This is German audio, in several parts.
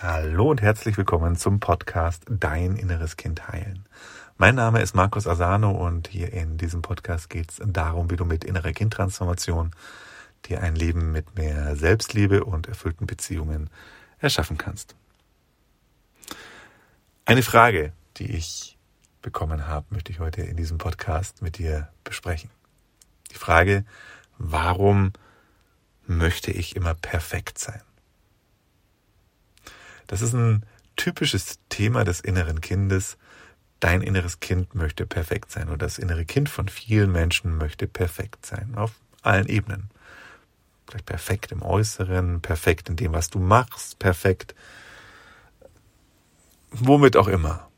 Hallo und herzlich willkommen zum Podcast Dein inneres Kind heilen. Mein Name ist Markus Asano und hier in diesem Podcast geht es darum, wie du mit innerer Kindtransformation dir ein Leben mit mehr Selbstliebe und erfüllten Beziehungen erschaffen kannst. Eine Frage, die ich bekommen habe, möchte ich heute in diesem Podcast mit dir besprechen. Die Frage, warum möchte ich immer perfekt sein? Das ist ein typisches Thema des inneren Kindes. Dein inneres Kind möchte perfekt sein oder das innere Kind von vielen Menschen möchte perfekt sein auf allen Ebenen. Vielleicht perfekt im Äußeren, perfekt in dem, was du machst, perfekt womit auch immer.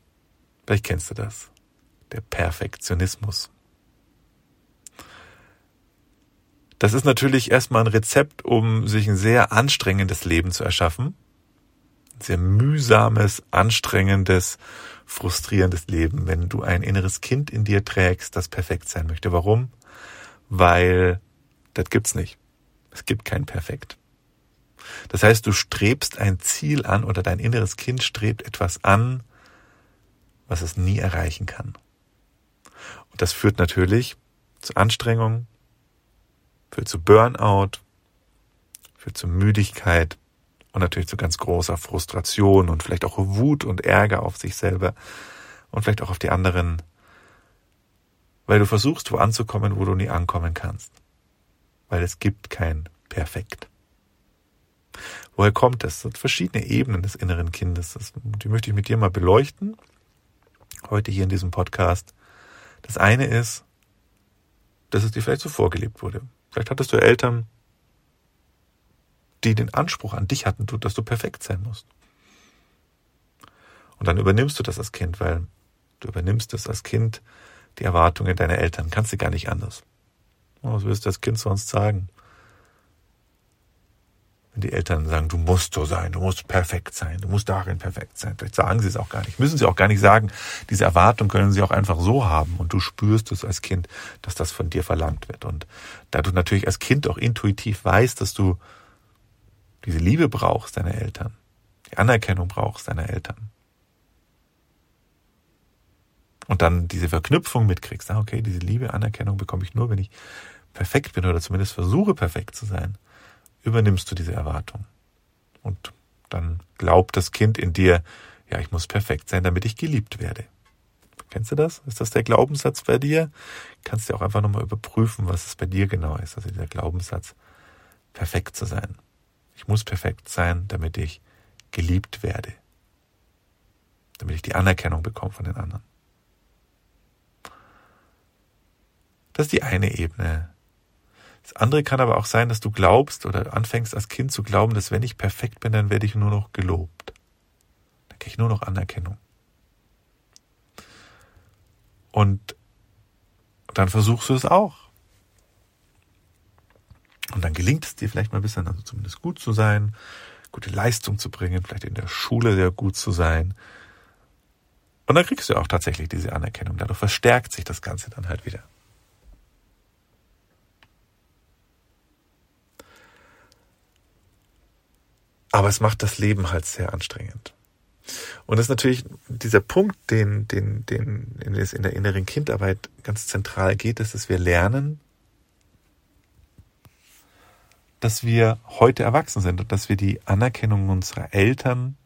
Vielleicht kennst du das. Der Perfektionismus. Das ist natürlich erstmal ein Rezept, um sich ein sehr anstrengendes Leben zu erschaffen sehr mühsames, anstrengendes, frustrierendes Leben, wenn du ein inneres Kind in dir trägst, das perfekt sein möchte. Warum? Weil das gibt's nicht. Es gibt kein Perfekt. Das heißt, du strebst ein Ziel an oder dein inneres Kind strebt etwas an, was es nie erreichen kann. Und das führt natürlich zu Anstrengung, führt zu Burnout, führt zu Müdigkeit, und natürlich zu ganz großer Frustration und vielleicht auch Wut und Ärger auf sich selber und vielleicht auch auf die anderen, weil du versuchst, wo anzukommen, wo du nie ankommen kannst. Weil es gibt kein Perfekt. Woher kommt es? Das sind verschiedene Ebenen des inneren Kindes. die möchte ich mit dir mal beleuchten. Heute hier in diesem Podcast. Das eine ist, dass es dir vielleicht so vorgelebt wurde. Vielleicht hattest du Eltern, die den Anspruch an dich hatten, dass du perfekt sein musst. Und dann übernimmst du das als Kind, weil du übernimmst es als Kind, die Erwartungen deiner Eltern. Kannst du gar nicht anders. Was wirst du als Kind sonst sagen? Wenn die Eltern sagen, du musst so sein, du musst perfekt sein, du musst darin perfekt sein. Vielleicht sagen sie es auch gar nicht. Müssen sie auch gar nicht sagen. Diese Erwartung können sie auch einfach so haben. Und du spürst es als Kind, dass das von dir verlangt wird. Und da du natürlich als Kind auch intuitiv weißt, dass du diese Liebe brauchst deiner Eltern, die Anerkennung brauchst deiner Eltern. Und dann diese Verknüpfung mitkriegst, ah, okay, diese Liebe, Anerkennung bekomme ich nur, wenn ich perfekt bin oder zumindest versuche perfekt zu sein, übernimmst du diese Erwartung. Und dann glaubt das Kind in dir, ja, ich muss perfekt sein, damit ich geliebt werde. Kennst du das? Ist das der Glaubenssatz bei dir? Kannst du auch einfach nochmal überprüfen, was es bei dir genau ist. Also dieser Glaubenssatz, perfekt zu sein. Ich muss perfekt sein, damit ich geliebt werde. Damit ich die Anerkennung bekomme von den anderen. Das ist die eine Ebene. Das andere kann aber auch sein, dass du glaubst oder anfängst als Kind zu glauben, dass wenn ich perfekt bin, dann werde ich nur noch gelobt. Dann kriege ich nur noch Anerkennung. Und dann versuchst du es auch. Und dann gelingt es dir vielleicht mal ein bisschen, also zumindest gut zu sein, gute Leistung zu bringen, vielleicht in der Schule sehr gut zu sein. Und dann kriegst du auch tatsächlich diese Anerkennung. Dadurch verstärkt sich das Ganze dann halt wieder. Aber es macht das Leben halt sehr anstrengend. Und das ist natürlich dieser Punkt, den, den, den, in es in der inneren Kindarbeit ganz zentral geht, ist, dass wir lernen, dass wir heute erwachsen sind und dass wir die Anerkennung unserer Eltern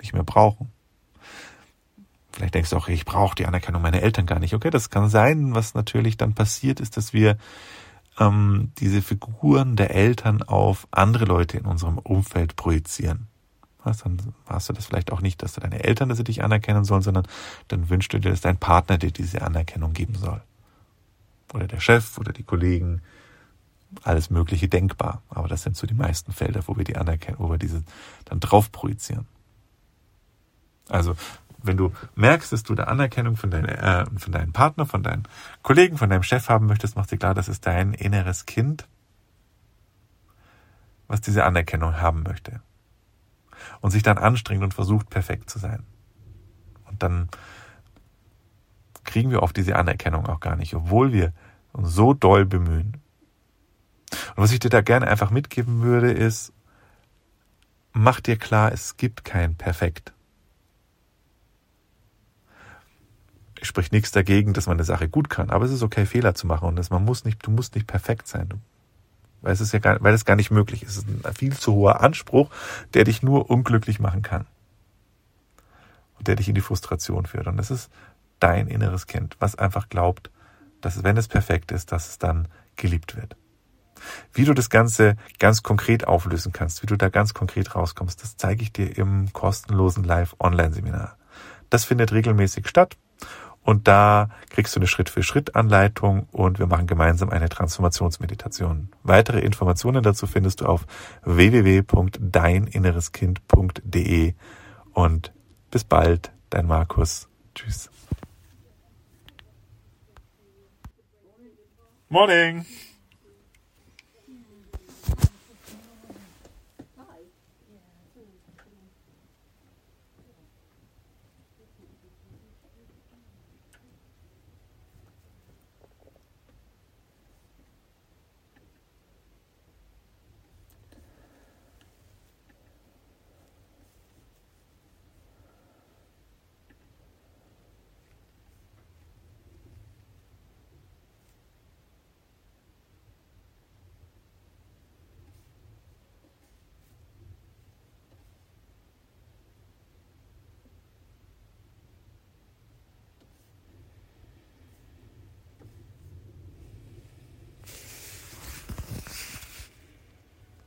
nicht mehr brauchen. Vielleicht denkst du auch, ich brauche die Anerkennung meiner Eltern gar nicht. Okay, das kann sein. Was natürlich dann passiert ist, dass wir ähm, diese Figuren der Eltern auf andere Leute in unserem Umfeld projizieren. Was, dann hast du das vielleicht auch nicht, dass du deine Eltern, dass sie dich anerkennen sollen, sondern dann wünschst du dir, dass dein Partner dir diese Anerkennung geben soll. Oder der Chef oder die Kollegen, alles Mögliche denkbar. Aber das sind so die meisten Felder, wo wir die anerkennen, wo wir diese dann drauf projizieren. Also, wenn du merkst, dass du da Anerkennung von, dein, äh, von deinem Partner, von deinen Kollegen, von deinem Chef haben möchtest, mach dir klar, das ist dein inneres Kind, was diese Anerkennung haben möchte. Und sich dann anstrengt und versucht, perfekt zu sein. Und dann kriegen wir oft diese Anerkennung auch gar nicht, obwohl wir uns so doll bemühen. Und was ich dir da gerne einfach mitgeben würde, ist, mach dir klar, es gibt kein Perfekt. Ich sprich nichts dagegen, dass man eine Sache gut kann, aber es ist okay, Fehler zu machen und das, man muss nicht, du musst nicht perfekt sein. Weil es ist ja gar, weil es gar nicht möglich ist. Es ist ein viel zu hoher Anspruch, der dich nur unglücklich machen kann. Und der dich in die Frustration führt. Und das ist dein inneres Kind, was einfach glaubt, dass wenn es perfekt ist, dass es dann geliebt wird. Wie du das Ganze ganz konkret auflösen kannst, wie du da ganz konkret rauskommst, das zeige ich dir im kostenlosen Live-Online-Seminar. Das findet regelmäßig statt und da kriegst du eine Schritt-für-Schritt-Anleitung und wir machen gemeinsam eine Transformationsmeditation. Weitere Informationen dazu findest du auf www.deininnereskind.de und bis bald, dein Markus. Tschüss. Morning.